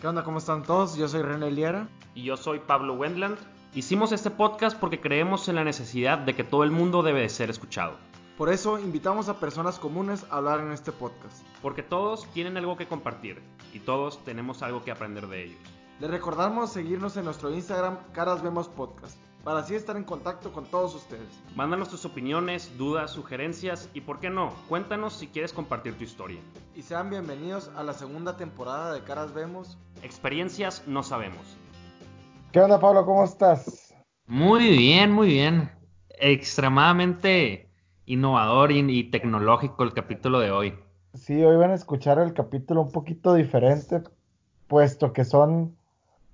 ¿Qué onda? ¿Cómo están todos? Yo soy René Liera. Y yo soy Pablo Wendland. Hicimos este podcast porque creemos en la necesidad de que todo el mundo debe de ser escuchado. Por eso invitamos a personas comunes a hablar en este podcast. Porque todos tienen algo que compartir y todos tenemos algo que aprender de ellos. Les recordamos seguirnos en nuestro Instagram Caras Vemos Podcast para así estar en contacto con todos ustedes. Mándanos tus opiniones, dudas, sugerencias y, por qué no, cuéntanos si quieres compartir tu historia. Y sean bienvenidos a la segunda temporada de Caras Vemos. Experiencias no sabemos. ¿Qué onda, Pablo? ¿Cómo estás? Muy bien, muy bien. Extremadamente innovador y, y tecnológico el capítulo de hoy. Sí, hoy van a escuchar el capítulo un poquito diferente, puesto que son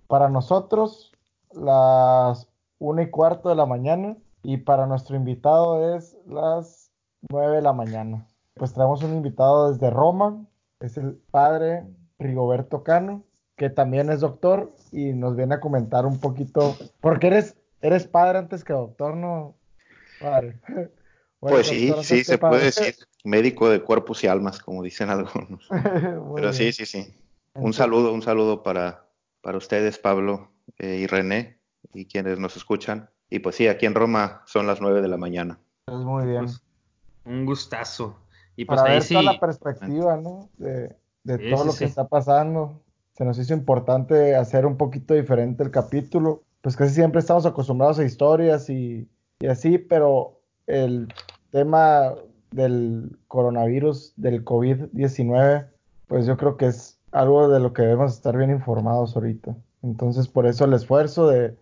para nosotros las una y cuarto de la mañana y para nuestro invitado es las nueve de la mañana. Pues traemos un invitado desde Roma, es el padre Rigoberto Cano, que también es doctor y nos viene a comentar un poquito, porque eres, eres padre antes que doctor, ¿no? Padre. Bueno, pues sí, sí, se padre. puede decir médico de cuerpos y almas, como dicen algunos. Pero bien. sí, sí, sí. Un saludo, un saludo para, para ustedes, Pablo eh, y René y quienes nos escuchan. Y pues sí, aquí en Roma son las 9 de la mañana. Pues muy bien. Pues, un gustazo. Y pues Para ahí ver sí. toda la perspectiva, ¿no? De, de sí, todo sí, lo que sí. está pasando. Se nos hizo importante hacer un poquito diferente el capítulo. Pues casi siempre estamos acostumbrados a historias y, y así, pero el tema del coronavirus, del COVID-19, pues yo creo que es algo de lo que debemos estar bien informados ahorita. Entonces, por eso el esfuerzo de,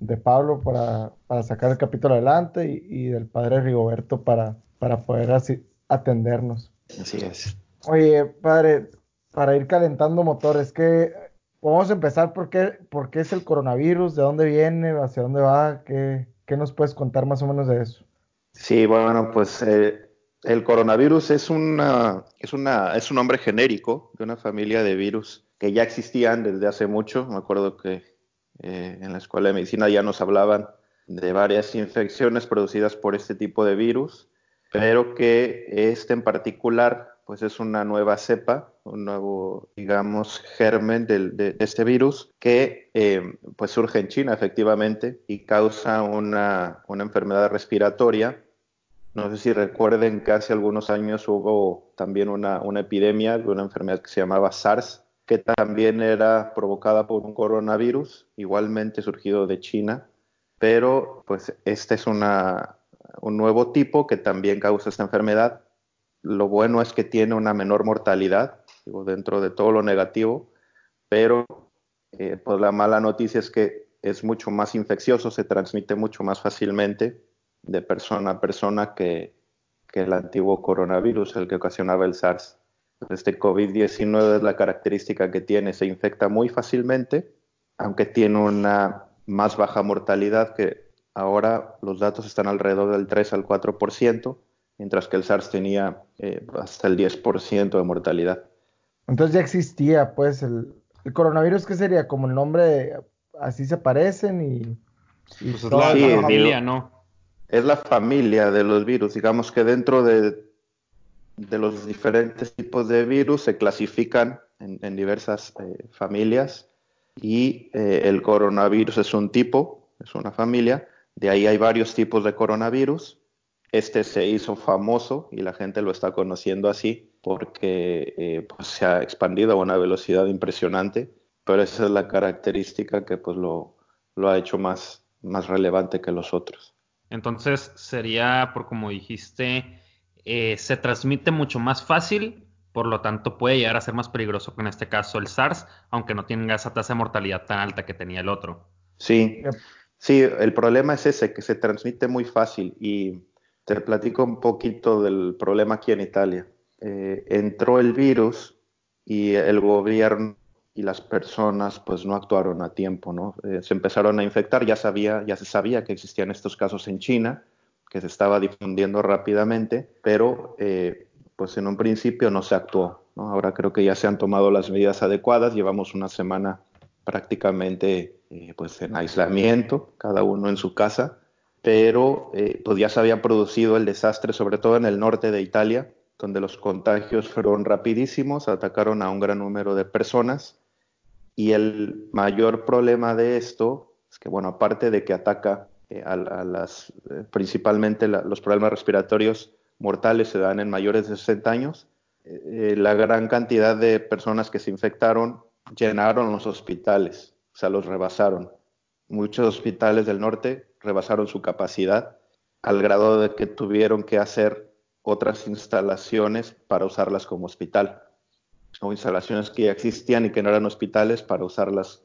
de Pablo para, para, sacar el capítulo adelante y, y, del padre Rigoberto para, para poder así atendernos. Así es. Oye, padre, para ir calentando motores, que vamos a empezar por qué, por qué es el coronavirus, de dónde viene, hacia dónde va, qué, qué nos puedes contar más o menos de eso. Sí, bueno, pues eh, el coronavirus es, una, es, una, es un nombre genérico de una familia de virus que ya existían desde hace mucho. Me acuerdo que eh, en la escuela de medicina ya nos hablaban de varias infecciones producidas por este tipo de virus, pero que este en particular pues es una nueva cepa, un nuevo, digamos, germen de, de, de este virus que eh, pues surge en China efectivamente y causa una, una enfermedad respiratoria. No sé si recuerden que hace algunos años hubo también una, una, epidemia de una enfermedad que se llamaba SARS, que también era provocada por un coronavirus, igualmente surgido de China, pero pues este es un nuevo tipo que también causa esta enfermedad. Lo bueno es que tiene una menor mortalidad, digo, dentro de todo lo negativo, pero eh, pues la mala noticia es que es mucho más infeccioso, se transmite mucho más fácilmente de persona a persona que, el antiguo coronavirus, el que ocasionaba el SARS. Este COVID-19 es la característica que tiene, se infecta muy fácilmente, aunque tiene una más baja mortalidad, que ahora los datos están alrededor del 3 al 4%, mientras que el SARS tenía eh, hasta el 10% de mortalidad. Entonces ya existía, pues, el, el coronavirus, ¿qué sería? Como el nombre, así se parecen y... y pues es la, sí, la familia, ¿no? es la familia de los virus. Digamos que dentro de, de los diferentes tipos de virus se clasifican en, diversas eh, familias y eh, el coronavirus es un tipo, es una familia. De ahí hay varios tipos de coronavirus. Este se hizo famoso y la gente lo está conociendo así porque eh, pues se ha expandido a una velocidad impresionante, pero esa es la característica que pues lo, lo ha hecho más, más relevante que los otros. Entonces sería, por como dijiste, eh, se transmite mucho más fácil, por lo tanto puede llegar a ser más peligroso que en este caso el SARS, aunque no tenga esa tasa de mortalidad tan alta que tenía el otro. Sí, sí, el problema es ese, que se transmite muy fácil y te platico un poquito del problema aquí en Italia. Eh, entró el virus y el gobierno y las personas pues no actuaron a tiempo, ¿no? Eh, se empezaron a infectar, ya sabía, ya se sabía que existían estos casos en China, se estaba difundiendo rápidamente, pero eh, pues en un principio no se actuó. Ahora creo que ya se han tomado las medidas adecuadas, llevamos una semana prácticamente eh, pues en aislamiento, cada uno en su casa, pero eh, pues ya se había producido el desastre, sobre todo en el norte de Italia, donde los contagios fueron rapidísimos, atacaron a un gran número de personas Y el mayor problema de esto es que, bueno, aparte de que ataca eh, eh, principalmente los problemas respiratorios mortales se dan en mayores de 60 años, eh, la gran cantidad de personas que se infectaron llenaron los hospitales, o sea, los rebasaron. Muchos hospitales del norte rebasaron su capacidad al grado de que tuvieron que hacer otras instalaciones para usarlas como hospital o instalaciones que ya existían y que no eran hospitales para usarlas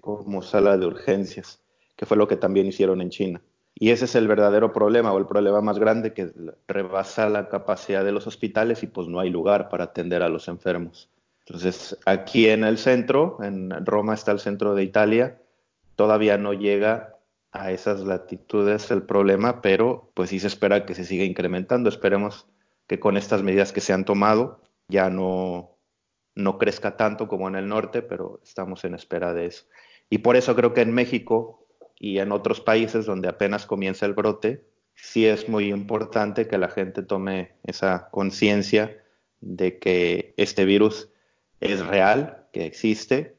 como sala de urgencias, que fue lo que también hicieron en China. Y ese es el verdadero problema o el problema más grande que rebasa la capacidad de los hospitales y pues no hay lugar para atender a los enfermos. Entonces, aquí en el centro, en Roma está el centro de Italia, todavía no llega a esas latitudes el problema, pero pues sí se espera que se siga incrementando. Esperemos que con estas medidas que se han tomado ya no, no crezca tanto como en el norte, pero estamos en espera de eso. Y por eso creo que en México y en otros países donde apenas comienza el brote, sí es muy importante que la gente tome esa conciencia de que este virus es real, que existe,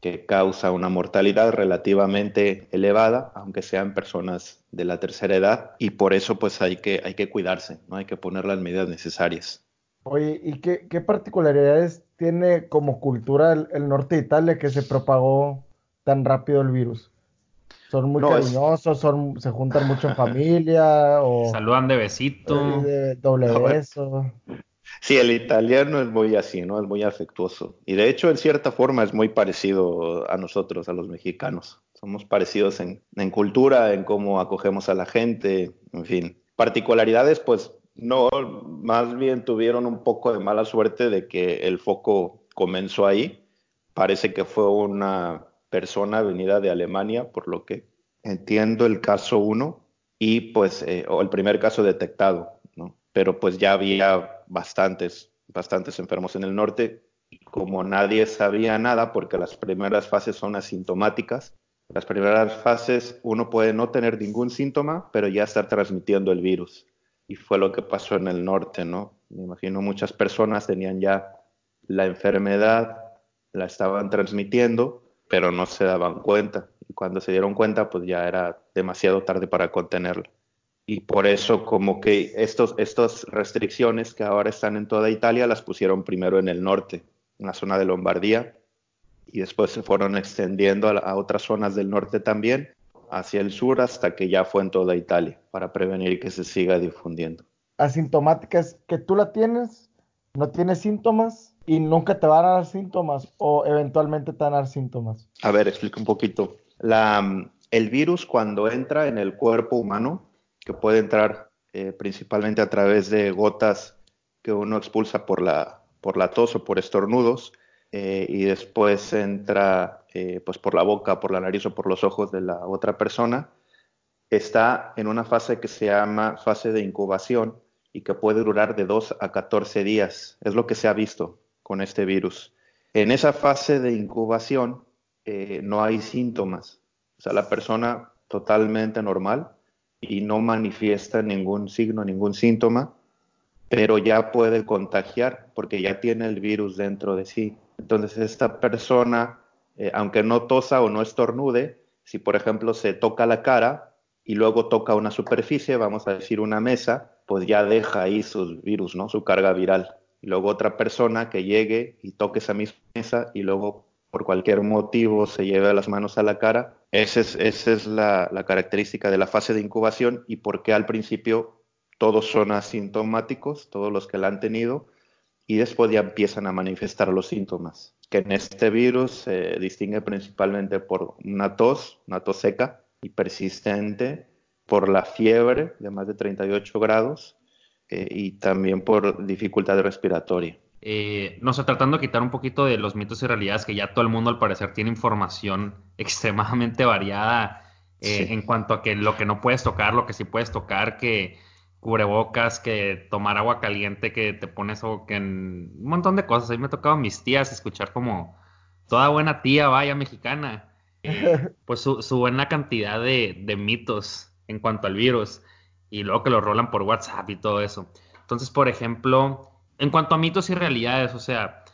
que causa una mortalidad relativamente elevada, aunque sean personas de la tercera edad, y por eso pues hay que, hay que cuidarse, ¿no? hay que poner las medidas necesarias. Oye, ¿y qué, qué particularidades tiene como cultura el, norte de Italia que se propagó tan rápido el virus? ¿Son muy cariñosos? Son, ¿Se juntan mucho en familia? O, Saludan de besito. De doble beso. Sí, el italiano es muy así, ¿no? Es muy afectuoso. Y de hecho, en cierta forma, es muy parecido a nosotros, a los mexicanos. Somos parecidos en, en cultura, en cómo acogemos a la gente, en fin. Particularidades, pues no, más bien tuvieron un poco de mala suerte de que el foco comenzó ahí. Parece que fue una persona venida de Alemania, por lo que entiendo el caso 1 y pues eh, o el primer caso detectado, ¿no? Pero pues ya había bastantes, bastantes enfermos en el norte. Como nadie sabía nada, porque las primeras fases son asintomáticas, las primeras fases uno puede no tener ningún síntoma, pero ya estar transmitiendo el virus y fue lo que pasó en el norte, ¿no? Me imagino muchas personas tenían ya la enfermedad, la estaban transmitiendo, pero no se daban cuenta. Y cuando se dieron cuenta, pues ya era demasiado tarde para contenerla. Y por eso como que estos, estas restricciones que ahora están en toda Italia las pusieron primero en el norte, en la zona de Lombardía, y después se fueron extendiendo a otras zonas del norte también, hacia el sur hasta que ya fue en toda Italia para prevenir que se siga difundiendo. Asintomática es que tú la tienes, no tienes síntomas y nunca te van a dar síntomas o eventualmente te van a dar síntomas. A ver, explica un poquito. La, el virus cuando entra en el cuerpo humano, que puede entrar eh, principalmente a través de gotas que uno expulsa por la, por la tos o por estornudos, eh, y después entra eh, pues por la boca, por la nariz o por los ojos de la otra persona, está en una fase que se llama fase de incubación y que puede durar de 2 a 14 días. Es lo que se ha visto con este virus. En esa fase de incubación eh, no hay síntomas. O sea, la persona totalmente normal y no manifiesta ningún signo, ningún síntoma, pero ya puede contagiar porque ya tiene el virus dentro de sí. Entonces, esta persona, eh, aunque no tosa o no estornude, si por ejemplo se toca la cara y luego toca una superficie, vamos a decir una mesa, pues ya deja ahí sus virus, ¿no? Su carga viral. Y luego otra persona que llegue y toque esa misma mesa y luego por cualquier motivo se lleve las manos a la cara, esa es, esa es la, la característica de la fase de incubación y por qué al principio todos son asintomáticos, todos los que la han tenido, y después ya empiezan a manifestar los síntomas, que en este virus se distingue principalmente por una tos, una tos seca y persistente, por la fiebre de más de 38 grados eh, y también por dificultad respiratoria. Eh, no sé, tratando de quitar un poquito de los mitos y realidades que ya todo el mundo al parecer tiene información extremadamente variada eh, en cuanto a que lo que no puedes tocar, lo que sí puedes tocar, que cubrebocas, que tomar agua caliente, que te pones o que en un montón de cosas. A mí me ha tocado a mis tías escuchar como toda buena tía, vaya mexicana, pues su, buena cantidad de, de, mitos en cuanto al virus y luego que lo rolan por WhatsApp y todo eso. Entonces, por ejemplo, en cuanto a mitos y realidades, o sea,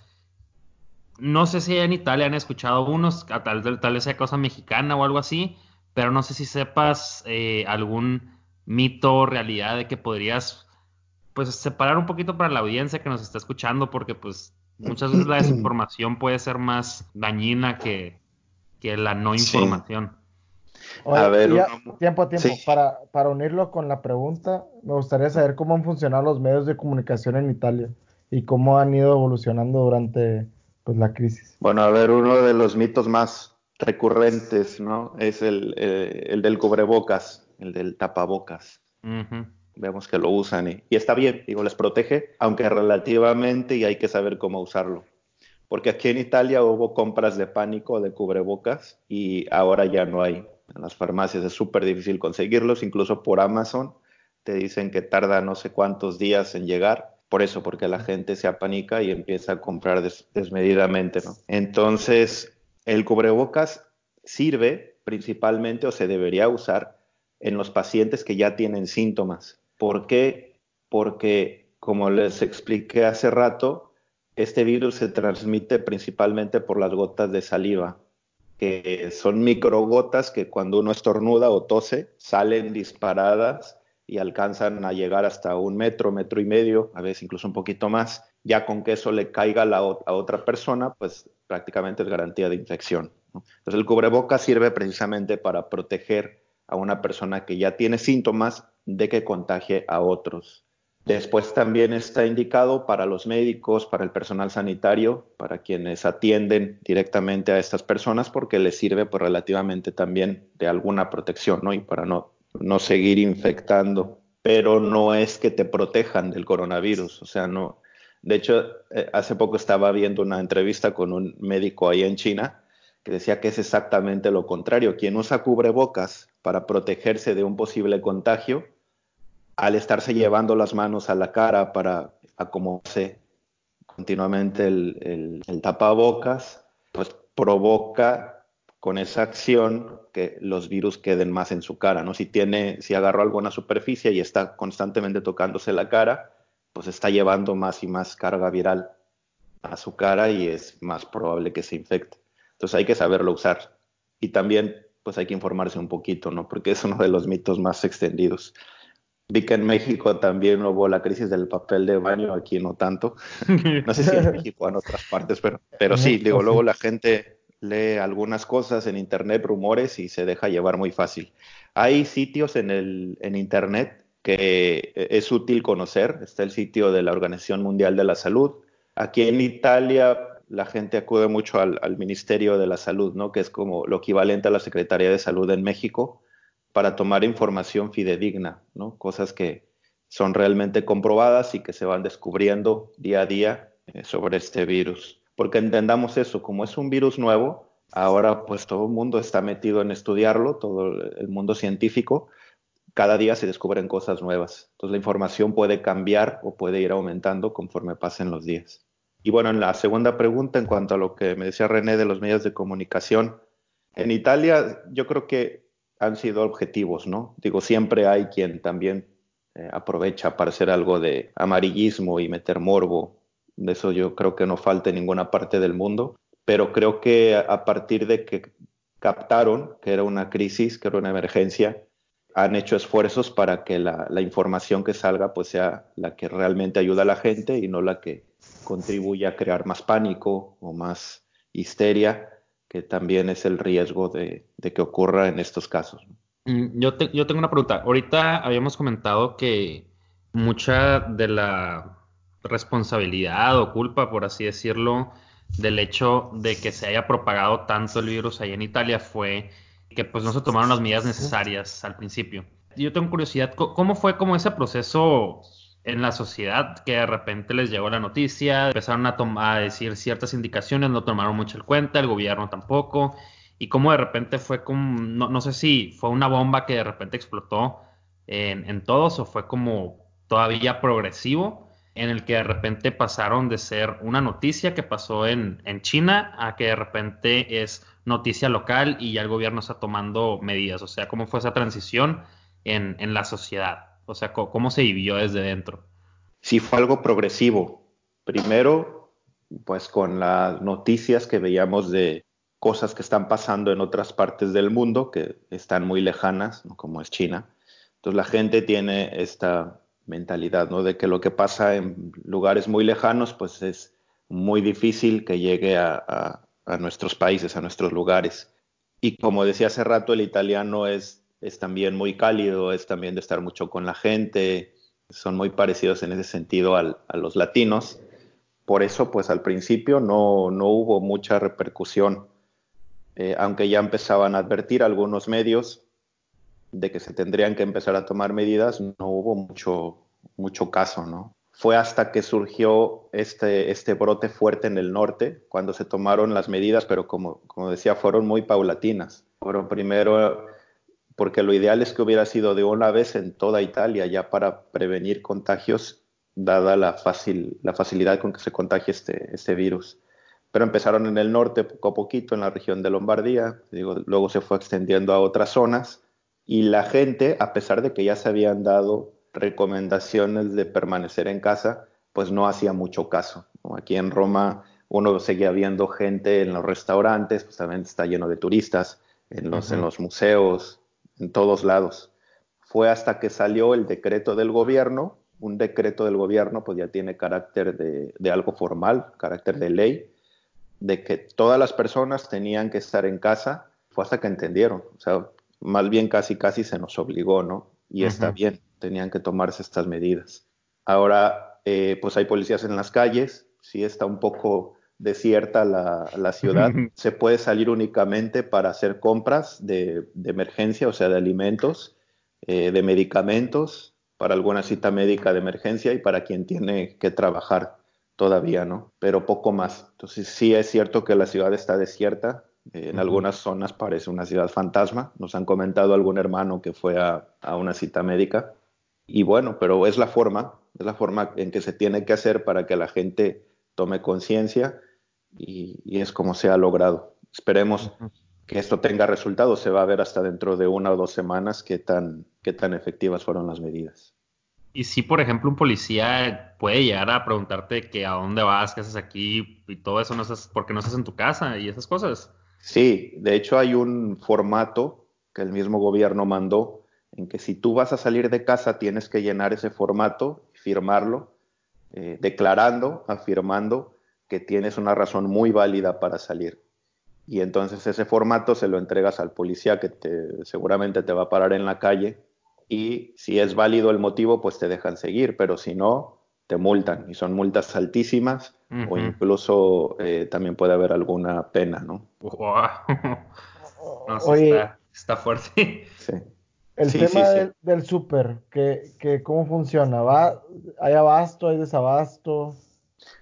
no sé si en Italia han escuchado unos, tal, tal vez sea cosa mexicana o algo así, pero no sé si sepas eh, algún mito o realidad de que podrías pues separar un poquito para la audiencia que nos está escuchando, porque pues muchas veces la desinformación puede ser más dañina que, que la no información. A ver, tiempo, tiempo. Para, para unirlo con la pregunta, me gustaría saber cómo han funcionado los medios de comunicación en Italia y cómo han ido evolucionando durante pues, la crisis. Bueno, a ver, uno de los mitos más recurrentes, ¿no? Es el, eh, el del cubrebocas, el del tapabocas. Vemos que lo usan y, y, está bien, digo, les protege, aunque relativamente y hay que saber cómo usarlo. Porque aquí en Italia hubo compras de pánico de cubrebocas y ahora ya no hay. En las farmacias es súper difícil conseguirlos, incluso por Amazon te dicen que tarda no sé cuántos días en llegar. Por eso, porque la gente se apanica y empieza a comprar desmedidamente, ¿no? Entonces, el cubrebocas sirve principalmente o se debería usar en los pacientes que ya tienen síntomas. ¿Por qué? Porque, como les expliqué hace rato, este virus se transmite principalmente por las gotas de saliva, que son microgotas que cuando uno estornuda o tose salen disparadas y alcanzan a llegar hasta un metro, metro y medio, a veces incluso un poquito más. Ya con que eso le caiga a, otra persona, pues prácticamente es garantía de infección. Entonces el cubreboca sirve precisamente para proteger a una persona que ya tiene síntomas de que contagie a otros. Después también está indicado para los médicos, para el personal sanitario, para quienes atienden directamente a estas personas, porque les sirve pues, relativamente también de alguna protección, ¿no? Y para no, no seguir infectando. Pero no es que te protejan del coronavirus, o sea, no. De hecho, eh, hace poco estaba viendo una entrevista con un médico ahí en China que decía que es exactamente lo contrario. Quien usa cubrebocas para protegerse de un posible contagio, al estarse llevando las manos a la cara para acomodarse continuamente el, tapabocas, pues provoca con esa acción que los virus queden más en su cara, ¿no? Si tiene, si agarró alguna superficie y está constantemente tocándose la cara, pues está llevando más y más carga viral a su cara y es más probable que se infecte. Entonces hay que saberlo usar. Y también pues hay que informarse un poquito, ¿no? Porque es uno de los mitos más extendidos. Vi que en México también hubo la crisis del papel de baño, aquí no tanto. No sé si en México o en otras partes, pero, pero sí, digo, luego la gente lee algunas cosas en internet, rumores y se deja llevar muy fácil. Hay sitios en, el, en internet que es útil conocer. Está el sitio de la Organización Mundial de la Salud. Aquí en Italia la gente acude mucho al, Ministerio de la Salud, ¿no? que es como lo equivalente a la Secretaría de Salud en México, para tomar información fidedigna, ¿no? cosas que son realmente comprobadas y que se van descubriendo día a día eh, sobre este virus. Porque entendamos eso, como es un virus nuevo, ahora pues todo el mundo está metido en estudiarlo, todo el mundo científico, cada día se descubren cosas nuevas. Entonces la información puede cambiar o puede ir aumentando conforme pasen los días. Y bueno, en la segunda pregunta, en cuanto a lo que me decía René de los medios de comunicación, en Italia yo creo que han sido objetivos, ¿no? Digo, siempre hay quien también eh, aprovecha para hacer algo de amarillismo y meter morbo. De eso yo creo que no falta en ninguna parte del mundo, pero creo que a partir de que captaron que era una crisis, que era una emergencia, han hecho esfuerzos para que la, información que salga pues sea la que realmente ayuda a la gente y no la que contribuye a crear más pánico o más histeria, que también es el riesgo de, que ocurra en estos casos. Mm, yo, yo tengo una pregunta. Ahorita habíamos comentado que mucha de la responsabilidad o culpa, por así decirlo, del hecho de que se haya propagado tanto el virus ahí en Italia fue que pues no se tomaron las medidas necesarias al principio. Yo tengo curiosidad, ¿cómo fue como ese proceso en la sociedad que de repente les llegó la noticia, empezaron a, a decir ciertas indicaciones, no tomaron mucho en cuenta, el gobierno tampoco, y como de repente fue como, no, sé si fue una bomba que de repente explotó en, todos o fue como todavía progresivo, en el que de repente pasaron de ser una noticia que pasó en, en China a que de repente es noticia local y ya el gobierno está tomando medidas, o sea, cómo fue esa transición en, en la sociedad. O sea, ¿cómo se vivió desde dentro? Sí, fue algo progresivo. Primero pues con las noticias que veíamos de cosas que están pasando en otras partes del mundo que están muy lejanas, como es China. Entonces la gente tiene esta mentalidad, ¿no? De que lo que pasa en lugares muy lejanos, pues es muy difícil que llegue a, nuestros países, a nuestros lugares. Y como decía hace rato, el italiano es, es también muy cálido, es también de estar mucho con la gente, son muy parecidos en ese sentido a los latinos. Por eso, pues al principio no, no hubo mucha repercusión, eh, aunque ya empezaban a advertir algunos medios de que se tendrían que empezar a tomar medidas, no hubo mucho, mucho caso, ¿no? Fue hasta que surgió este, este brote fuerte en el norte, cuando se tomaron las medidas, pero como, como decía, fueron muy paulatinas. Fueron primero, porque lo ideal es que hubiera sido de una vez en toda Italia, ya para prevenir contagios, dada la, fácil, la facilidad con que se contagia este, este virus pero empezaron en el norte poco a poquito, en la región de Lombardía, digo, luego se fue extendiendo a otras zonas y la gente, a pesar de que ya se habían dado recomendaciones de permanecer en casa, pues no hacía mucho caso. Aquí en Roma uno seguía viendo gente en los restaurantes, pues también está lleno de turistas, en los, en los museos, en todos lados. Fue hasta que salió el decreto del gobierno, un decreto del gobierno pues ya tiene carácter de, de algo formal, carácter de ley, de que todas las personas tenían que estar en casa, fue hasta que entendieron. O sea, más bien casi casi se nos obligó, ¿no? Y está bien, tenían que tomarse estas medidas. Ahora, eh, pues hay policías en las calles, sí está un poco desierta la, ciudad, se puede salir únicamente para hacer compras de, emergencia, o sea, de alimentos, eh, de medicamentos, para alguna cita médica de emergencia y para quien tiene que trabajar todavía, ¿no? Pero poco más. Entonces sí es cierto que la ciudad está desierta, en algunas zonas parece una ciudad fantasma. Nos han comentado algún hermano que fue a, una cita médica. Y bueno, pero es la forma, es la forma en que se tiene que hacer para que la gente tome conciencia y, es como se ha logrado. Esperemos que esto tenga resultados. Se va a ver hasta dentro de una o dos semanas qué tan, qué tan efectivas fueron las medidas. Y si, por ejemplo, un policía puede llegar a preguntarte que a dónde vas, qué haces aquí y todo eso, no estás, porque no estás en tu casa y esas cosas. Sí, de hecho hay un formato que el mismo gobierno mandó en que si tú vas a salir de casa tienes que llenar ese formato, firmarlo, eh, declarando, afirmando que tienes una razón muy válida para salir. Y entonces ese formato se lo entregas al policía que te, seguramente te va a parar en la calle y si es válido el motivo, pues te dejan seguir, pero si no, te multan y son multas altísimas o incluso eh, también puede haber alguna pena, ¿no? Oye, está, fuerte. Sí. El tema Del, súper, que, ¿cómo funciona? ¿Va, ¿Hay abasto, hay desabasto?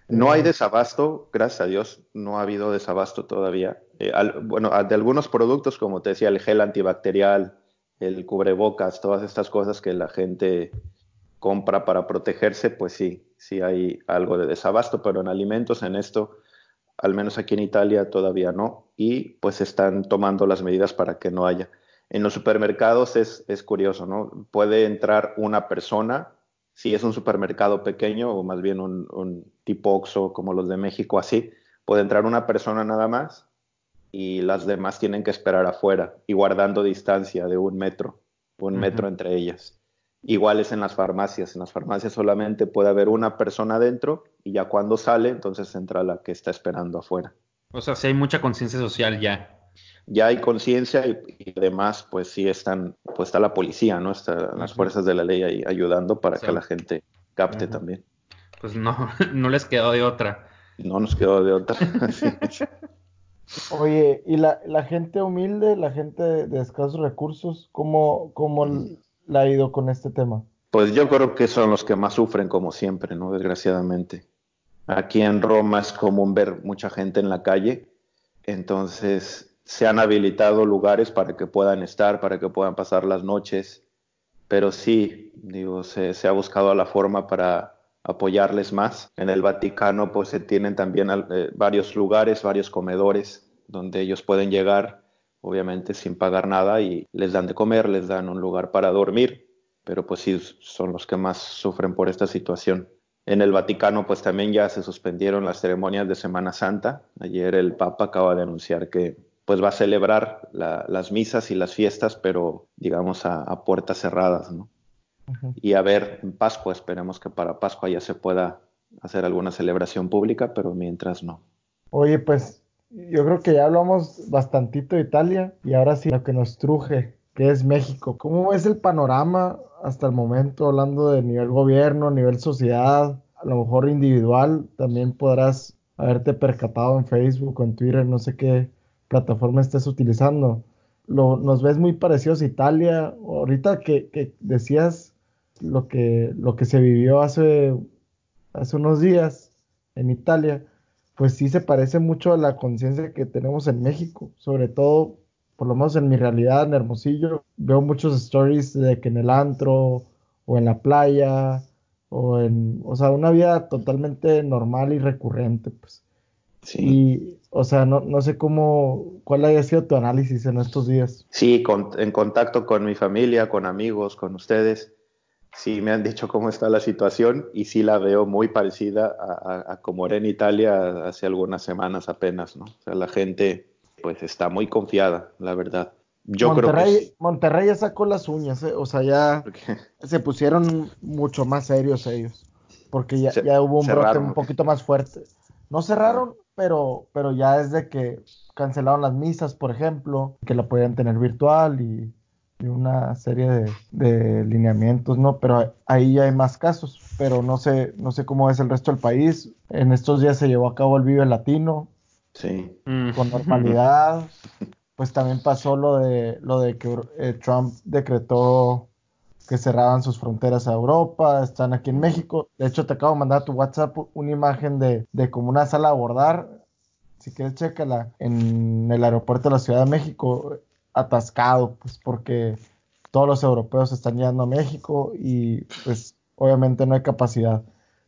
No hay eh, desabasto, gracias a Dios, no ha habido desabasto todavía. Eh, bueno, de algunos productos, como te decía, el gel antibacterial, el cubrebocas, todas estas cosas que la gente compra para protegerse, pues sí, sí hay algo de desabasto, pero en alimentos, en esto, al menos aquí en Italia todavía no, y pues están tomando las medidas para que no haya. En los supermercados es, es curioso, ¿no? Puede entrar una persona, si es un supermercado pequeño o más bien un, un tipo Oxxo como los de México, así, puede entrar una persona nada más y las demás tienen que esperar afuera y guardando distancia de un metro, un metro entre ellas. Igual es en las farmacias. En las farmacias solamente puede haber una persona dentro y ya cuando sale, entonces entra la que está esperando afuera. O sea, si hay mucha conciencia social ya. Ya hay conciencia y, además, pues sí están, pues está la policía, ¿no? Están las fuerzas de la ley ahí ayudando para que la gente capte también. Pues no, no les quedó de otra. No nos quedó de otra. Oye, ¿y la, la, gente humilde, la gente de escasos recursos, cómo, cómo la ha ido con este tema? Pues yo creo que son los que más sufren, como siempre, ¿no? Desgraciadamente. Aquí en Roma es común ver mucha gente en la calle, entonces se han habilitado lugares para que puedan estar, para que puedan pasar las noches, pero sí, digo, se, ha buscado la forma para apoyarles más. En el Vaticano, pues se tienen también eh, varios lugares, varios comedores donde ellos pueden llegar obviamente sin pagar nada y les dan de comer, les dan un lugar para dormir, pero pues sí son los que más sufren por esta situación. En el Vaticano, pues también ya se suspendieron las ceremonias de Semana Santa. Ayer el Papa acaba de anunciar que pues va a celebrar las misas y las fiestas, pero digamos a, puertas cerradas, ¿no? Y a ver, en Pascua, esperemos que para Pascua ya se pueda hacer alguna celebración pública, pero mientras no. Oye, pues yo creo que ya hablamos bastantito de Italia y ahora sí lo que nos truje, que es México. ¿Cómo es el panorama hasta el momento, hablando de nivel gobierno, nivel sociedad, a lo mejor individual? También podrás haberte percatado en Facebook o en Twitter, no sé qué plataforma estés utilizando. Lo, nos ves muy parecidos a Italia. Ahorita que, que decías lo que, lo que se vivió hace, hace unos días en Italia, pues sí se parece mucho a la conciencia que tenemos en México, sobre todo, por lo menos en mi realidad, en Hermosillo, veo muchos stories de que en el antro o en la playa o en, o sea, una vida totalmente normal y recurrente, pues. Sí. O sea, no, no sé cómo, cuál haya sido tu análisis en estos días. Sí, en contacto con mi familia, con amigos, con ustedes, sí me han dicho cómo está la situación y sí la veo muy parecida a, como era en Italia hace algunas semanas apenas, ¿no? O sea, la gente pues está muy confiada, la verdad. Yo Monterrey, creo que Monterrey ya sacó las uñas, ¿eh? o sea, ya se pusieron mucho más serios ellos, porque ya, ya hubo un brote un poquito más fuerte. No cerraron, pero, pero ya es de que cancelaron las misas, por ejemplo, que la podían tener virtual y, una serie de, lineamientos, ¿no? Pero ahí ya hay más casos, pero no sé, no sé cómo es el resto del país. En estos días se llevó a cabo el Vive Latino. Sí. Con normalidad. Pues también pasó lo de lo de que eh, Trump decretó que cerraban sus fronteras a Europa, están aquí en México. De hecho, te acabo de mandar a tu WhatsApp una imagen de, de como una sala a abordar. Si quieres, chécala. En el aeropuerto de la Ciudad de México, atascado, pues porque todos los europeos están llegando a México y pues obviamente no hay capacidad.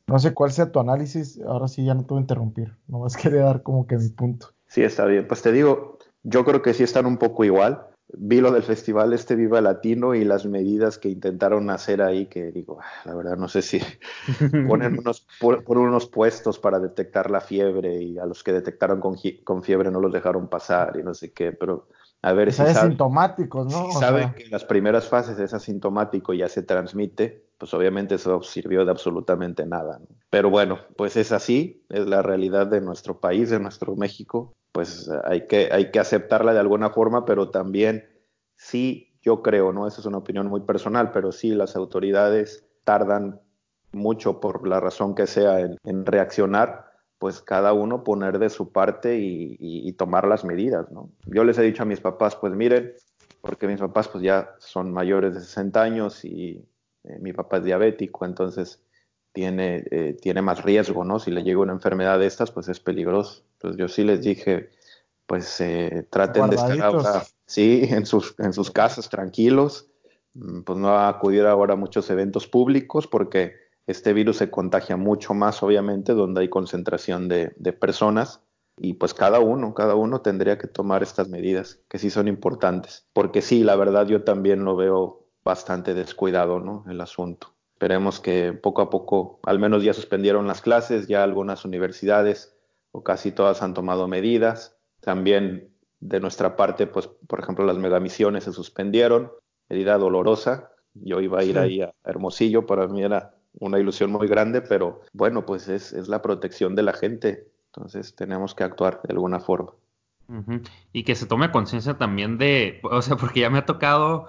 No sé cuál sea tu análisis, ahora sí ya no te voy a interrumpir, nomás quería dar como que mi punto. Sí, está bien. Pues te digo, yo creo que sí están un poco igual vi lo del festival este Viva Latino y las medidas que intentaron hacer ahí, que digo, ah, la verdad no sé si ponen unos, por, unos puestos para detectar la fiebre y a los que detectaron con, con, fiebre no los dejaron pasar y no sé qué, pero a ver si es asintomáticos, ¿no? Si saben que en las primeras fases es asintomático y ya se transmite, pues obviamente eso sirvió de absolutamente nada. Pero bueno, pues es así, es la realidad de nuestro país, de nuestro México pues hay que, hay que aceptarla de alguna forma, pero también sí, yo creo, ¿no? Esa es una opinión muy personal, pero sí, las autoridades tardan mucho por la razón que sea en, reaccionar, pues cada uno poner de su parte y, tomar las medidas, ¿no? Yo les he dicho a mis papás, pues miren, porque mis papás pues ya son mayores de 60 años y eh, mi papá es diabético, entonces tiene, eh, tiene más riesgo, ¿no? Si le llega una enfermedad de estas, pues es peligroso. Entonces yo sí les dije, pues eh, traten de estar ahora, sí, en sus, en sus casas tranquilos, mm, pues no acudir ahora a muchos eventos públicos porque este virus se contagia mucho más, obviamente, donde hay concentración de, de personas. Y pues cada uno, cada uno tendría que tomar estas medidas, que sí son importantes. Porque sí, la verdad yo también lo veo bastante descuidado, ¿no? El asunto. Esperemos que poco a poco, al menos ya suspendieron las clases, ya algunas universidades o casi todas han tomado medidas. También de nuestra parte, pues, por ejemplo, las megamisiones se suspendieron, medida dolorosa. Yo iba a ir ahí a Hermosillo, para mí era una ilusión muy grande, pero bueno, pues es, es la protección de la gente. Entonces tenemos que actuar de alguna forma. Y que se tome conciencia también de, o sea, porque ya me ha tocado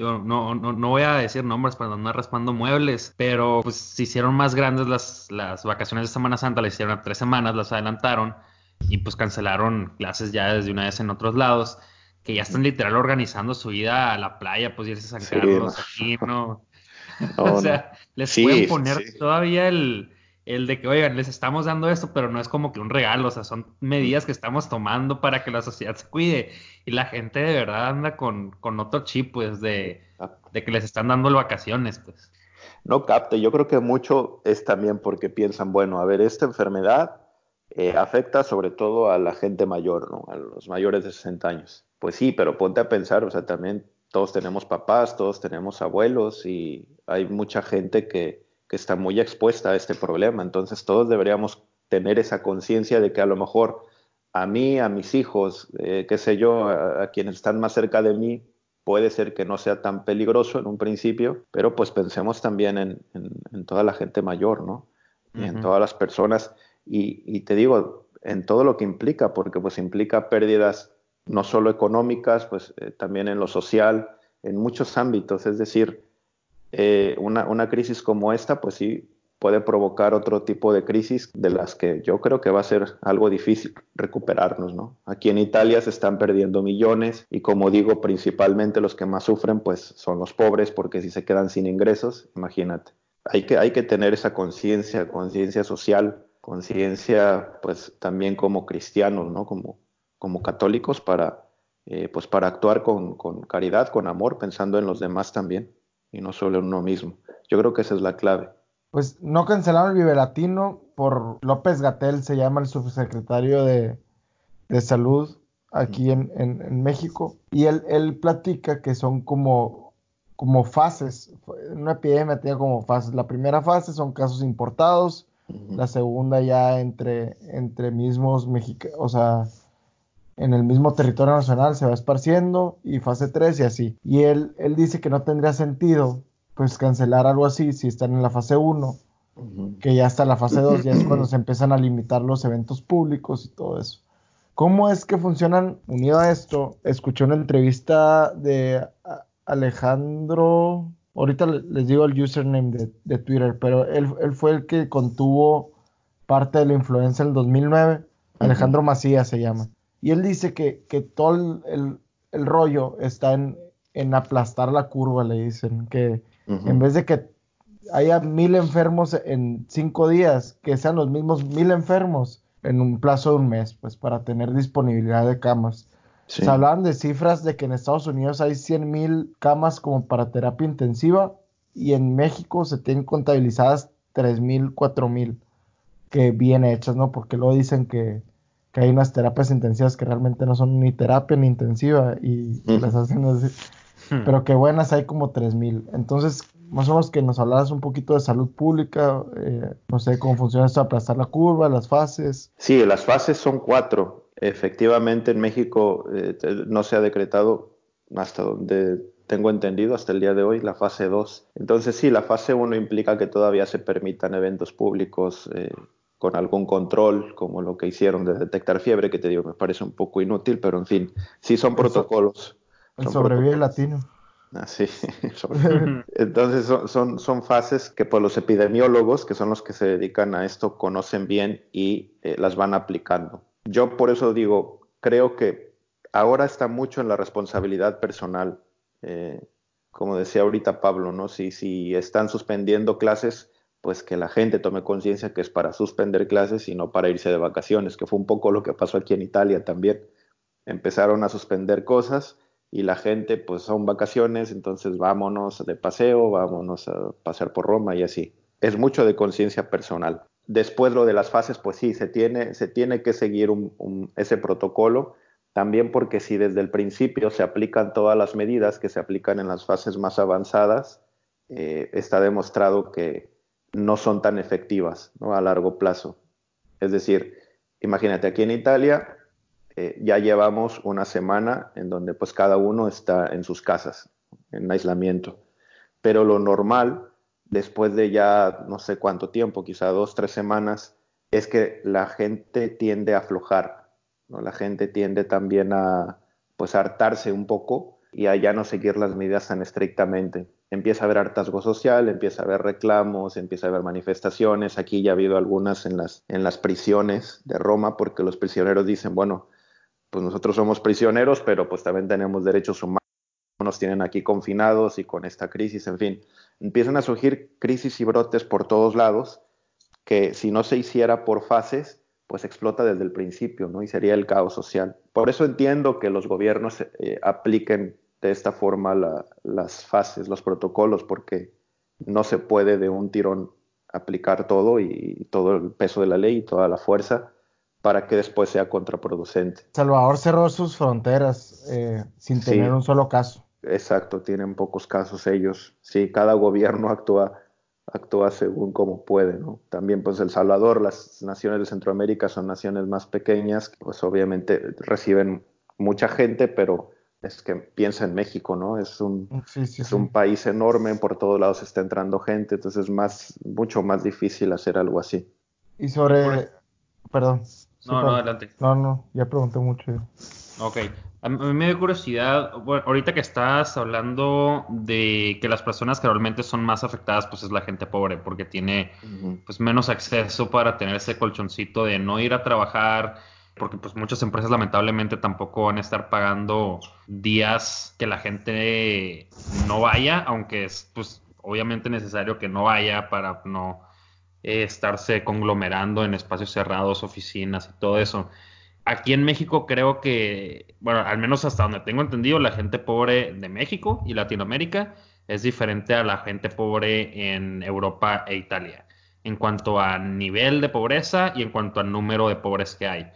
no, no, no voy a decir nombres para no andar raspando muebles, pero pues se hicieron más grandes las, las vacaciones de Semana Santa, las hicieron a tres semanas, las adelantaron y pues cancelaron clases ya desde una vez en otros lados, que ya están literal organizando su vida a la playa, pues irse a San Carlos, aquí, ¿no? o sea, les pueden poner todavía el, el de que, oigan, les estamos dando esto, pero no es como que un regalo, o sea, son medidas que estamos tomando para que la sociedad se cuide. Y la gente de verdad anda con, con otro chip, pues, de, de que les están dando vacaciones, pues. No capte, yo creo que mucho es también porque piensan, bueno, a ver, esta enfermedad eh, afecta sobre todo a la gente mayor, ¿no? A los mayores de 60 años. Pues sí, pero ponte a pensar, o sea, también todos tenemos papás, todos tenemos abuelos y hay mucha gente que que está muy expuesta a este problema. Entonces todos deberíamos tener esa conciencia de que a lo mejor a mí, a mis hijos, eh, qué sé yo, a, quienes están más cerca de mí, puede ser que no sea tan peligroso en un principio, pero pues pensemos también en, toda la gente mayor, ¿no? Y en todas las personas. Y, te digo, en todo lo que implica, porque pues implica pérdidas no solo económicas, pues eh, también en lo social, en muchos ámbitos. Es decir, eh, una, una, crisis como esta, pues sí, puede provocar otro tipo de crisis de las que yo creo que va a ser algo difícil recuperarnos, ¿no? Aquí en Italia se están perdiendo millones y como digo, principalmente los que más sufren pues son los pobres porque si se quedan sin ingresos, imagínate. Hay que, hay que tener esa conciencia, conciencia social, conciencia pues también como cristianos, ¿no? Como, como católicos para, eh, pues para actuar con, con caridad, con amor, pensando en los demás también y no solo en uno mismo. Yo creo que esa es la clave. Pues no cancelaron el Vive Latino por López Gatel, se llama el subsecretario de, salud aquí en, en, México, y él, él platica que son como, como fases, una epidemia tiene como fases, la primera fase son casos importados, la segunda ya entre, entre mismos mexicanos, o sea, en el mismo territorio nacional se va esparciendo, y fase 3 y así. Y él, él dice que no tendría sentido pues cancelar algo así si están en la fase 1, que ya está la fase 2, ya es cuando se empiezan a limitar los eventos públicos y todo eso. ¿Cómo es que funcionan? Unido a esto, escuché una entrevista de Alejandro, ahorita les digo el username de, Twitter, pero él, fue el que contuvo parte de la influencia en el 2009, Alejandro Macías se llama. Y él dice que, todo el, rollo está en, en aplastar la curva, le dicen, que en vez de que haya mil enfermos en cinco días, que sean los mismos mil enfermos en un plazo de un mes, pues para tener disponibilidad de camas. Se hablaban de cifras de que en Estados Unidos hay 100 mil camas como para terapia intensiva y en México se tienen contabilizadas 3 mil, 4 mil, que bien hechas, ¿no? Porque luego dicen que, hay unas terapias intensivas que realmente no son ni terapia ni intensiva y las hacen así. Hmm. pero que buenas hay como 3000. Entonces, más o menos que nos hablaras un poquito de salud pública, eh, no sé cómo funciona esto, aplastar la curva, las fases. Sí, las fases son cuatro. Efectivamente, en México eh, no se ha decretado, hasta donde tengo entendido, hasta el día de hoy, la fase 2. Entonces, sí, la fase 1 implica que todavía se permitan eventos públicos. Eh, con algún control, como lo que hicieron de detectar fiebre, que te digo, me parece un poco inútil, pero en fin, sí son protocolos el sobrevive latino. Ah, sí. Entonces son, son, fases que pues, los epidemiólogos, que son los que se dedican a esto, conocen bien y eh, las van aplicando. Yo por eso digo, creo que ahora está mucho en la responsabilidad personal. Eh, como decía ahorita Pablo, ¿no? Si, si están suspendiendo clases, pues que la gente tome conciencia que es para suspender clases y no para irse de vacaciones, que fue un poco lo que pasó aquí en Italia también. Empezaron a suspender cosas y la gente pues son vacaciones, entonces vámonos de paseo, vámonos a pasear por Roma y así. Es mucho de conciencia personal. Después lo de las fases, pues sí, se tiene, se tiene que seguir ese protocolo, también porque si desde el principio se aplican todas las medidas que se aplican en las fases más avanzadas, eh, está demostrado que no son tan efectivas a largo plazo. Es decir, imagínate, aquí en Italia eh, ya llevamos una semana en donde pues cada uno está en sus casas, en aislamiento. Pero lo normal, después de ya no sé cuánto tiempo, quizá dos, tres semanas, es que la gente tiende a aflojar, ¿no? La gente tiende también a pues hartarse un poco y a ya no seguir las medidas tan estrictamente. Empieza a haber hartazgo social, empieza a haber reclamos, empieza a haber manifestaciones. Aquí ya ha habido algunas en las, en las prisiones de Roma porque los prisioneros dicen, bueno, pues nosotros somos prisioneros, pero pues también tenemos derechos humanos, nos tienen aquí confinados y con esta crisis, en fin, empiezan a surgir crisis y brotes por todos lados que si no se hiciera por fases, pues explota desde el principio, ¿no? Y sería el caos social. Por eso entiendo que los gobiernos eh, apliquen de esta forma las fases, los protocolos, porque no se puede de un tirón aplicar todo y todo el peso de la ley y toda la fuerza para que después sea contraproducente. Salvador cerró sus fronteras eh, sin tener un solo caso. Exacto, tienen pocos casos ellos. Sí, cada gobierno actúa, actúa según como puede, ¿no? También pues El Salvador, las naciones de Centroamérica son naciones más pequeñas, pues obviamente reciben mucha gente, pero es que piensa en México, ¿no? Es un, es un país enorme, por todos lados está entrando gente, entonces es más, mucho más difícil hacer algo así. Y sobre, perdón. No, no, adelante. No, no, ya pregunté mucho. Ok, a mí me da curiosidad, bueno, ahorita que estás hablando de que las personas que realmente son más afectadas, pues es la gente pobre, porque tiene pues menos acceso para tener ese colchoncito de no ir a trabajar, porque pues muchas empresas lamentablemente tampoco van a estar pagando días que la gente no vaya, aunque es pues obviamente necesario que no vaya para no eh, estarse conglomerando en espacios cerrados, oficinas y todo eso aquí en México creo que, bueno, al menos hasta donde tengo entendido, la gente pobre de México y Latinoamérica es diferente a la gente pobre en Europa e Italia, en cuanto a nivel de pobreza y en cuanto al número de pobres que hay.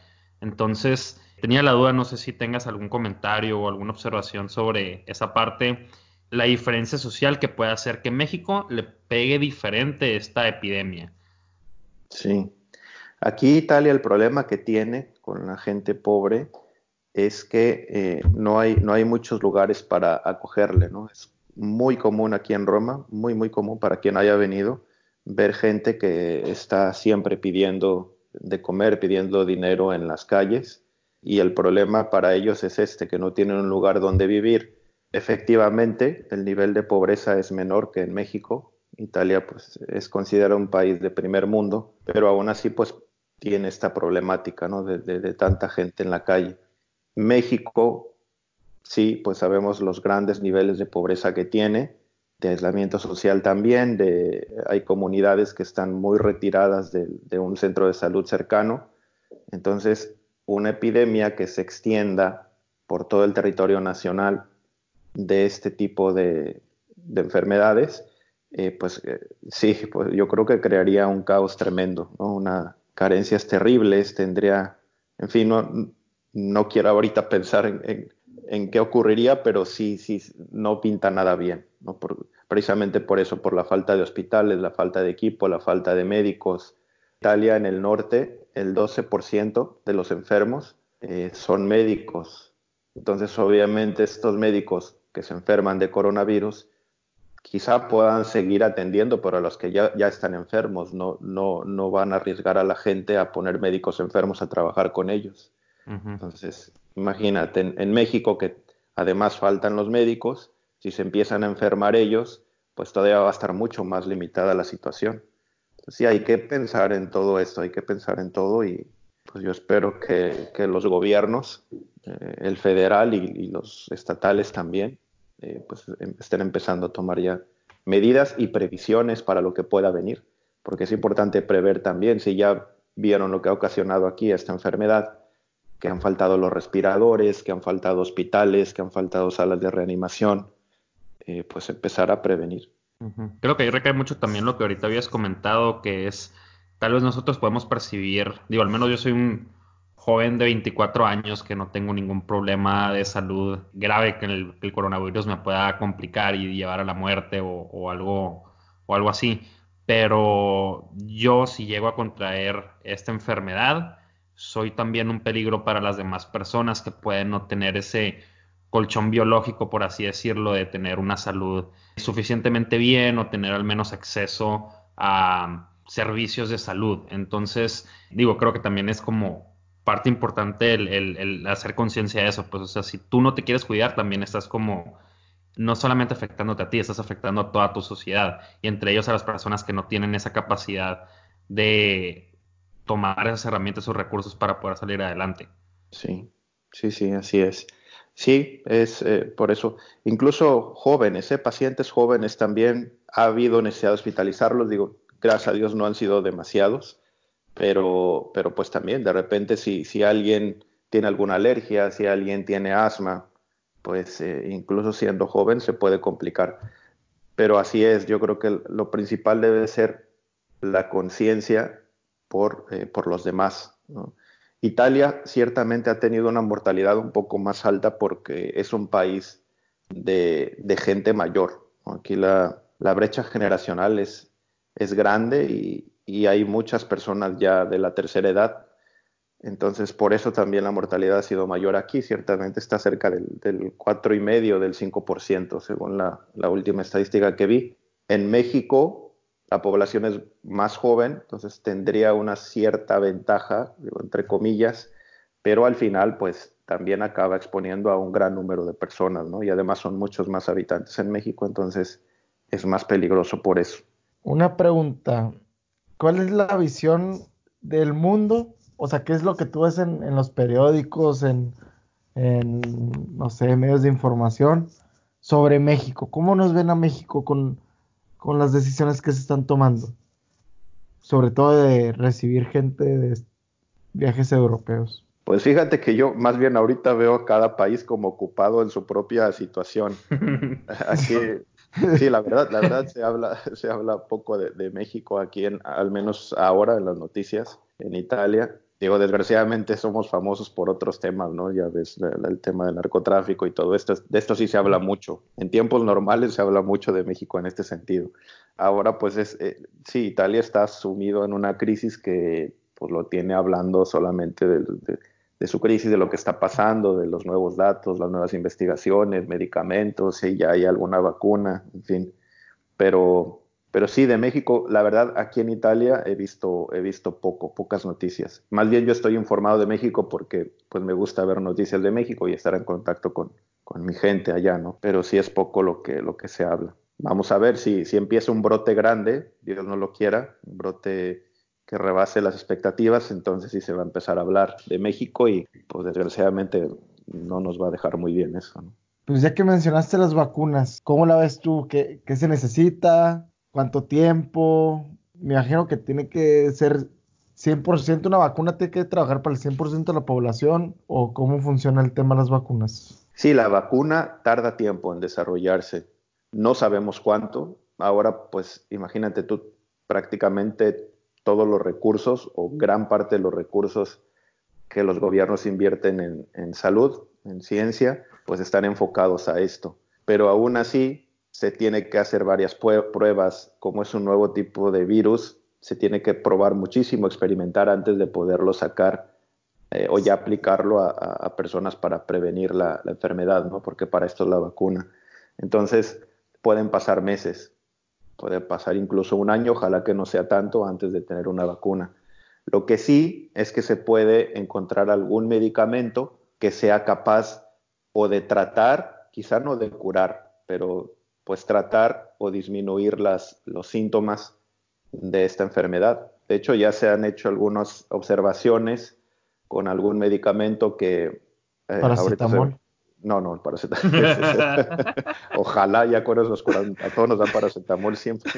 Entonces, tenía la duda, no sé si tengas algún comentario o alguna observación sobre esa parte, la diferencia social que puede hacer que México le pegue diferente esta epidemia. Sí, Aquí Italia el problema que tiene con la gente pobre es que eh, no, hay, no hay muchos lugares para acogerle, ¿no? Es muy común aquí en Roma, muy, muy común para quien haya venido, ver gente que está siempre pidiendo de comer, pidiendo dinero en las calles y el problema para ellos es este, que no tienen un lugar donde vivir. Efectivamente, el nivel de pobreza es menor que en México. Italia pues es considerado un país de primer mundo, pero aún así pues tiene esta problemática ¿no? de, tanta gente en la calle. México, sí, pues sabemos los grandes niveles de pobreza que tiene, de aislamiento social también, hay comunidades que están muy retiradas de, un centro de salud cercano. Entonces, una epidemia que se extienda por todo el territorio nacional de este tipo de, enfermedades, eh, pues eh, sí, pues yo creo que crearía un caos tremendo, ¿no? una, carencias terribles, tendría, en fin, no, no quiero ahorita pensar en, en, qué ocurriría, pero sí, sí, no pinta nada bien, ¿no? precisamente por eso, por la falta de hospitales, la falta de equipo, la falta de médicos. Italia en el norte, el 12% de los enfermos eh, son médicos. Entonces, obviamente, estos médicos que se enferman de coronavirus quizá puedan seguir atendiendo, pero a los que ya, ya están enfermos no, no, no, van a arriesgar a la gente a poner médicos enfermos a trabajar con ellos. Entonces, imagínate, en, México que además faltan los médicos, si se empiezan a enfermar ellos, pues todavía va a estar mucho más limitada la situación. Entonces, sí, hay que pensar en todo esto, hay que pensar en todo y pues yo espero que, que los gobiernos, eh, el federal y los estatales también, eh, pues em, estén empezando a tomar ya medidas y previsiones para lo que pueda venir, porque es importante prever también, si ya vieron lo que ha ocasionado aquí esta enfermedad, que han faltado los respiradores, que han faltado hospitales, que han faltado salas de reanimación, eh, pues empezar a prevenir. Creo que ahí recae mucho también lo que ahorita habías comentado, que es, tal vez nosotros podemos percibir, digo, al menos yo soy un, joven de 24 años que no tengo ningún problema de salud grave que el, coronavirus me pueda complicar y llevar a la muerte o, algo, o algo así. Pero yo si llego a contraer esta enfermedad, soy también un peligro para las demás personas que pueden no tener ese colchón biológico, por así decirlo, de tener una salud suficientemente bien o tener al menos acceso a servicios de salud. Entonces, digo, creo que también es como parte importante el, hacer conciencia de eso. Pues, o sea, si tú no te quieres cuidar, también estás como no solamente afectándote a ti, estás afectando a toda tu sociedad y entre ellos a las personas que no tienen esa capacidad de tomar esas herramientas o recursos para poder salir adelante. Sí, sí, sí, así es. Sí, es eh, por eso. Incluso jóvenes, eh, pacientes jóvenes también ha habido necesidad de hospitalizarlos. Digo, gracias a Dios no han sido demasiados pero, pero pues también de repente si, si alguien tiene alguna alergia, si alguien tiene asma, pues eh, incluso siendo joven se puede complicar. Pero así es, yo creo que lo principal debe ser la conciencia por, eh, por los demás. Italia ciertamente ha tenido una mortalidad un poco más alta porque es un país de, de gente mayor. Aquí la, la brecha generacional es, es grande y, y hay muchas personas ya de la tercera edad. Entonces, por eso también la mortalidad ha sido mayor aquí. Ciertamente está cerca del, del 4,5, del 5%, según la, la, última estadística que vi. En México, la población es más joven, entonces tendría una cierta ventaja, digo, entre comillas, pero al final, pues también acaba exponiendo a un gran número de personas, ¿no? Y además son muchos más habitantes en México, entonces es más peligroso por eso. Una pregunta, ¿cuál es la visión del mundo? O sea, ¿qué es lo que tú ves en, en los periódicos, en, en, no sé, medios de información sobre México? ¿Cómo nos ven a México con, con las decisiones que se están tomando? Sobre todo de recibir gente de viajes europeos. Pues fíjate que yo más bien ahorita veo a cada país como ocupado en su propia situación. Aquí, sí, la verdad, la verdad se habla, se habla poco de, de México aquí, en, al menos ahora en las noticias, en Italia. Digo, desgraciadamente somos famosos por otros temas, ¿no? Ya ves el, tema del narcotráfico y todo esto. De esto sí se habla mucho. En tiempos normales se habla mucho de México en este sentido. Ahora, pues es, eh, sí, Italia está sumido en una crisis que pues lo tiene hablando solamente de de su crisis, de lo que está pasando, de los nuevos datos, las nuevas investigaciones, medicamentos, si ya hay alguna vacuna, en fin. Pero, pero sí, de México, la verdad, aquí en Italia he visto, he visto poco, pocas noticias. Más bien yo estoy informado de México porque pues me gusta ver noticias de México y estar en contacto con, con mi gente allá, ¿no? Pero sí es poco lo que, lo que se habla. Vamos a ver si, si empieza un brote grande, Dios no lo quiera, un brote que rebase las expectativas, entonces sí se va a empezar a hablar de México y pues desgraciadamente no nos va a dejar muy bien eso. ¿no? Pues ya que mencionaste las vacunas, ¿cómo la ves tú? ¿Qué, ¿Qué, se necesita? ¿Cuánto tiempo? Me imagino que tiene que ser 100% una vacuna, tiene que trabajar para el 100% de la población o cómo funciona el tema de las vacunas. Sí, la vacuna tarda tiempo en desarrollarse. No sabemos cuánto. Ahora, pues imagínate tú, prácticamente todos los recursos o gran parte de los recursos que los gobiernos invierten en, en, salud, en ciencia, pues están enfocados a esto. Pero aún así se tiene que hacer varias pruebas, como es un nuevo tipo de virus, se tiene que probar muchísimo, experimentar antes de poderlo sacar eh, o ya aplicarlo a, a, personas para prevenir la, la enfermedad, ¿no? porque para esto es la vacuna. Entonces pueden pasar meses puede pasar incluso un año, ojalá que no sea tanto antes de tener una vacuna. Lo que sí es que se puede encontrar algún medicamento que sea capaz o de tratar, quizá no de curar, pero pues tratar o disminuir las, los síntomas de esta enfermedad. De hecho, ya se han hecho algunas observaciones con algún medicamento que... Eh, Paracetamol. No, no, el paracetamol. Ojalá ya con eso a todos nos dan paracetamol siempre.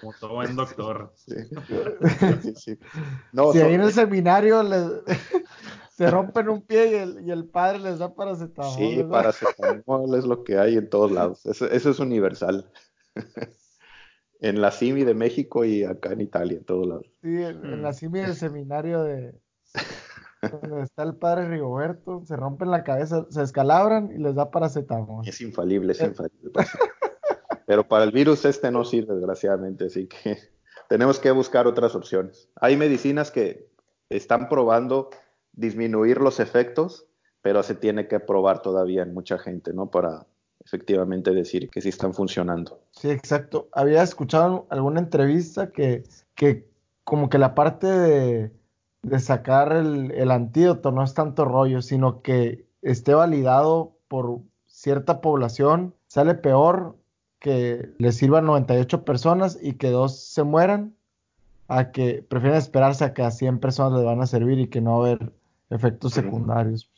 Como todo buen doctor. Sí. sí, sí. No, si son... ahí en el seminario le, se rompen un pie y el, y el, padre les da paracetamol. Sí, ¿verdad? paracetamol es lo que hay en todos lados. Eso, eso es universal. en la CIMI de México y acá en Italia, en todos lados. Sí, en, en la CIMI del seminario de, donde está el padre Rigoberto, se rompen la cabeza, se escalabran y les da paracetamol. Es infalible, es eh. infalible. Pero para el virus este no sirve, desgraciadamente, así que tenemos que buscar otras opciones. Hay medicinas que están probando disminuir los efectos, pero se tiene que probar todavía en mucha gente, ¿no? Para efectivamente decir que sí están funcionando. Sí, exacto. Había escuchado alguna entrevista que, que como que la parte de sacar el, antídoto no es tanto rollo, sino que esté validado por cierta población, sale peor que le sirvan 98 personas y que dos se mueran, a que prefieren esperarse a que a 100 personas les van a servir y que no haber efectos secundarios.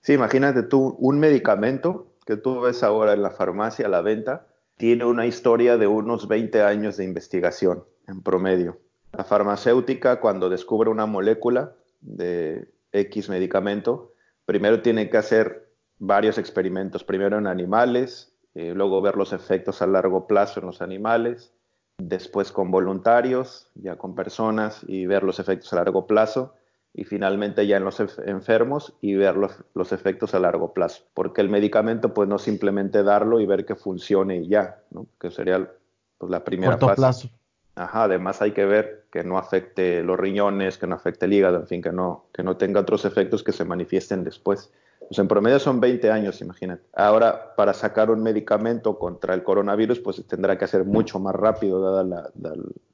Sí, imagínate tú, un medicamento que tú ves ahora en la farmacia a la venta, tiene una historia de unos 20 años de investigación en promedio. La farmacéutica, cuando descubre una molécula de X medicamento, primero tiene que hacer varios experimentos, primero en animales, eh, luego ver los efectos a largo plazo en los animales, después con voluntarios, ya con personas, y ver los efectos a largo plazo, y finalmente ya en los enfermos y ver los, los, efectos a largo plazo. Porque el medicamento, pues no simplemente darlo y ver que funcione y ya, ¿no? que sería pues, la primera Corto fase. Plazo. Ajá, además hay que ver que no afecte los riñones, que no afecte el hígado, en fin, que no, que no tenga otros efectos que se manifiesten después. Pues en promedio son 20 años, imagínate. Ahora, para sacar un medicamento contra el coronavirus, pues tendrá que ser mucho más rápido dada la,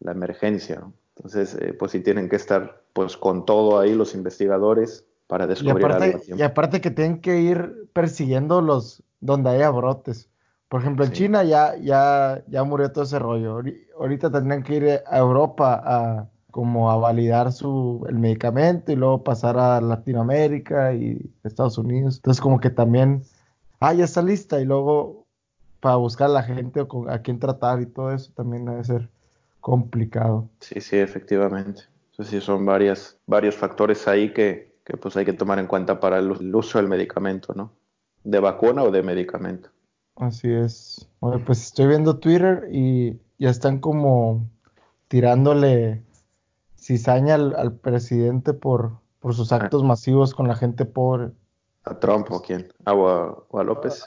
la, emergencia. Entonces, eh, pues sí tienen que estar pues con todo ahí los investigadores para descubrir y aparte, Y aparte que tienen que ir persiguiendo los donde haya brotes. Por ejemplo, en China ya, ya, ya murió todo ese rollo. Ahorita tendrían que ir a Europa a como a validar su, el medicamento y luego pasar a Latinoamérica y Estados Unidos. Entonces como que también, ah, ya está lista y luego para buscar a la gente o a quién tratar y todo eso también debe ser complicado. Sí, sí, efectivamente. Entonces sí, son varias, varios factores ahí que, que pues hay que tomar en cuenta para el, uso del medicamento, ¿no? De vacuna o de medicamento. Así es. pues estoy viendo Twitter y ya están como tirándole cizaña al, presidente por, por sus actos masivos con la gente pobre. ¿A Trump o quién? ¿A, o a, López?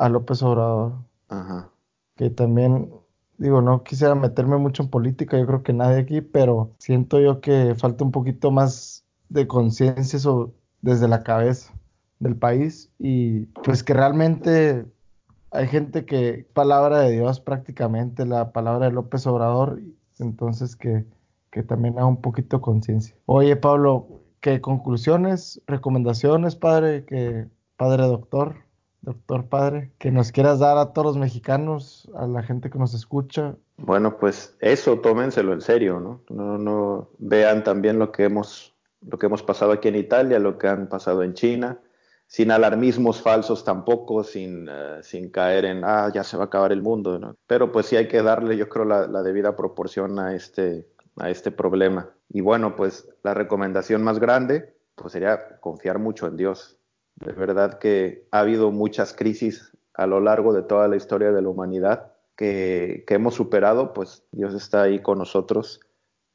A, López Obrador. Ajá. Que también, digo, no quisiera meterme mucho en política, yo creo que nadie aquí, pero siento yo que falta un poquito más de conciencia desde la cabeza del país y pues que realmente hay gente que palabra de Dios prácticamente, la palabra de López Obrador, entonces que que también haga un poquito conciencia. Oye, Pablo, ¿qué conclusiones, recomendaciones, padre, que padre doctor, doctor padre, que nos quieras dar a todos los mexicanos, a la gente que nos escucha? Bueno, pues eso, tómenselo en serio, ¿no? No, no vean también lo que hemos, lo que hemos pasado aquí en Italia, lo que han pasado en China, sin alarmismos falsos tampoco, sin, eh, sin caer en, ah, ya se va a acabar el mundo, ¿no? Pero pues sí hay que darle, yo creo, la, la debida proporción a este, a este problema. Y bueno, pues la recomendación más grande pues sería confiar mucho en Dios. De verdad que ha habido muchas crisis a lo largo de toda la historia de la humanidad que, hemos superado, pues Dios está ahí con nosotros.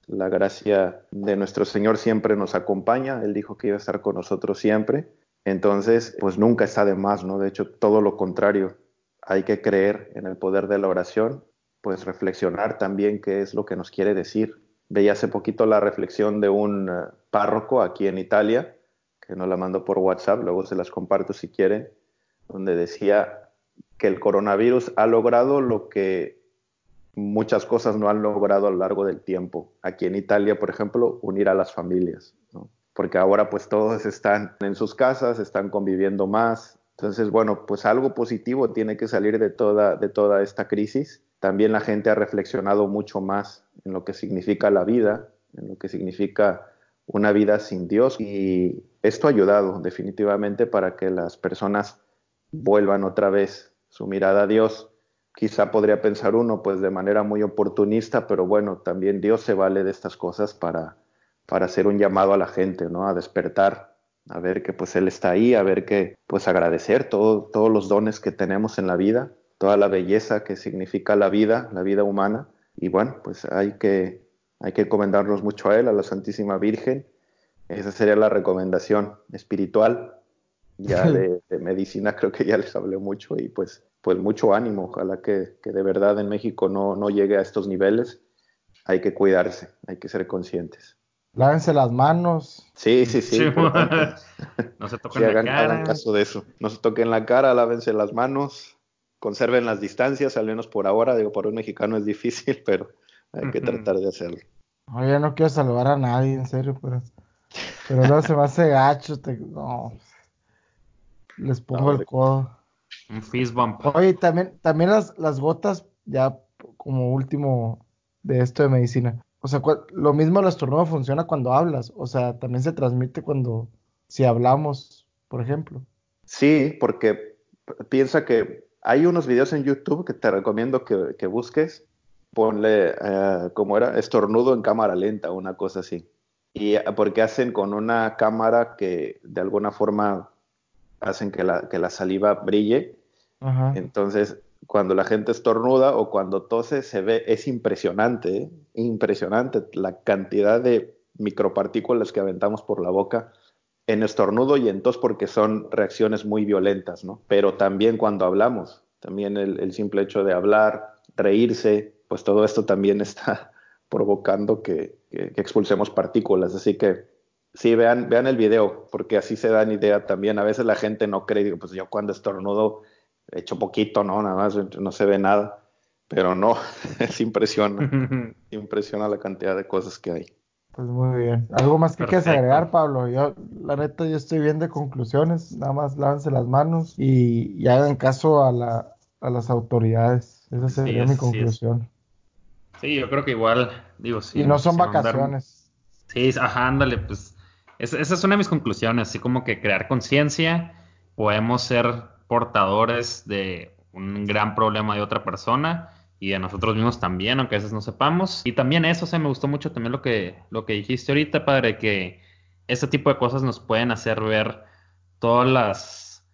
La gracia de nuestro Señor siempre nos acompaña. Él dijo que iba a estar con nosotros siempre. Entonces, pues nunca está de más, ¿no? De hecho, todo lo contrario. Hay que creer en el poder de la oración, pues reflexionar también qué es lo que nos quiere decir Veía hace poquito la reflexión de un eh, párroco aquí en Italia, que nos la mandó por WhatsApp, luego se las comparto si quieren, donde decía que el coronavirus ha logrado lo que muchas cosas no han logrado a lo largo del tiempo. Aquí en Italia, por ejemplo, unir a las familias, porque ahora pues todos están en sus casas, están conviviendo más. Entonces, bueno, pues algo positivo tiene que salir de toda, de toda esta crisis también la gente ha reflexionado mucho más en lo que significa la vida, en lo que significa una vida sin Dios y esto ha ayudado definitivamente para que las personas vuelvan otra vez su mirada a Dios. Quizá podría pensar uno pues de manera muy oportunista, pero bueno, también Dios se vale de estas cosas para, para hacer un llamado a la gente, ¿no? A despertar, a ver que pues Él está ahí, a ver que pues agradecer todos los dones que tenemos en la vida toda la belleza que significa la vida, la vida humana. Y bueno, pues hay que, hay que encomendarnos mucho a Él, a la Santísima Virgen. Esa sería la recomendación espiritual. Ya de, medicina creo que ya les hablé mucho y pues, pues mucho ánimo. Ojalá que, que de verdad en México no, no llegue a estos niveles. Hay que cuidarse, hay que ser conscientes. Lávense las manos. Sí, sí, sí. no se toquen la cara. Hagan caso de eso. No se toquen la cara, lávense las manos conserven las distancias, al menos por ahora. Digo, por un mexicano es difícil, pero hay que tratar de hacerlo. Oye, no quiero salvar a nadie, en serio, pero, pero no se me hace gacho. no. Les pongo el codo. Un fist bump. Oye, también, también las, las gotas, ya como último de esto de medicina. O sea, lo mismo el estornudo funciona cuando hablas. O sea, también se transmite cuando, si hablamos, por ejemplo. Sí, porque piensa que hay unos videos en YouTube que te recomiendo que, busques. Ponle, eh, como era, estornudo en cámara lenta, una cosa así. Y eh, porque hacen con una cámara que de alguna forma hacen que la, que la saliva brille. Entonces, cuando la gente estornuda o cuando tose, se ve, es impresionante, ¿eh? impresionante la cantidad de micropartículas que aventamos por la boca en estornudo y en tos porque son reacciones muy violentas, ¿no? Pero también cuando hablamos, también el, simple hecho de hablar, reírse, pues todo esto también está provocando que, expulsemos partículas. Así que sí, vean, vean el video, porque así se dan idea también. A veces la gente no cree, digo, pues yo cuando estornudo hecho poquito, ¿no? Nada más no se ve nada. Pero no, es impresiona, impresiona la cantidad de cosas que hay. Pues muy bien. ¿Algo más que quieras agregar, Pablo? Yo, la neta, yo estoy bien de conclusiones. Nada más lávense las manos y, hagan caso a, la, a las autoridades. Esa sería mi conclusión. Sí, yo creo que igual, digo, sí. Y no son vacaciones. Sí, ajá, ándale, pues. Esa, esa es una de mis conclusiones, así como que crear conciencia, podemos ser portadores de un gran problema de otra persona y de nosotros mismos también, aunque a veces no sepamos. Y también eso, o sea, me gustó mucho también lo que, lo que dijiste ahorita, padre, que este tipo de cosas nos pueden hacer ver todas las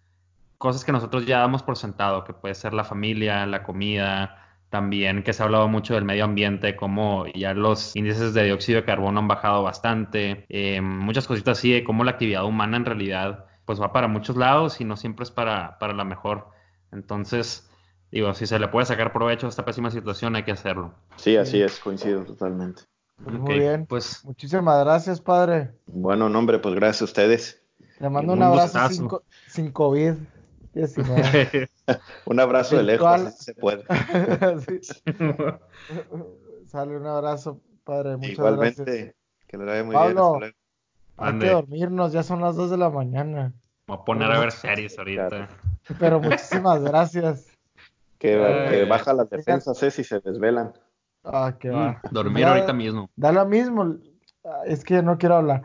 cosas que nosotros ya damos por sentado, que puede ser la familia, la comida, también que se ha hablado mucho del medio ambiente, como ya los índices de dióxido de carbono han bajado bastante, eh, muchas cositas así, de cómo la actividad humana en realidad pues va para muchos lados y no siempre es para, para la mejor. Entonces, digo, si se le puede sacar provecho a esta pésima situación, hay que hacerlo. Sí, así es, coincido totalmente. Pues muy bien, pues muchísimas gracias, padre. Bueno, nombre, pues gracias a ustedes. Le mando un, abrazo sin, COVID. un abrazo de lejos, si se puede. Sale un abrazo, padre. Muchas Igualmente, que le vaya muy bien. Hay que dormirnos, ya son las 2 de la mañana. Voy a poner a ver series ahorita. Pero muchísimas gracias. Que, baja las defensas, eh, si se desvelan. Ah, que va. Mm, dormir ahorita mismo. Da lo mismo. Ah, es que no quiero hablar.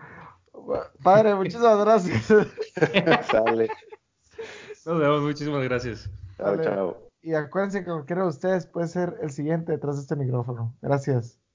Padre, muchísimas gracias. Sale. Nos vemos, muchísimas gracias. Chao, chao. Y acuérdense que cualquiera de ustedes puede ser el siguiente detrás de este micrófono. Gracias.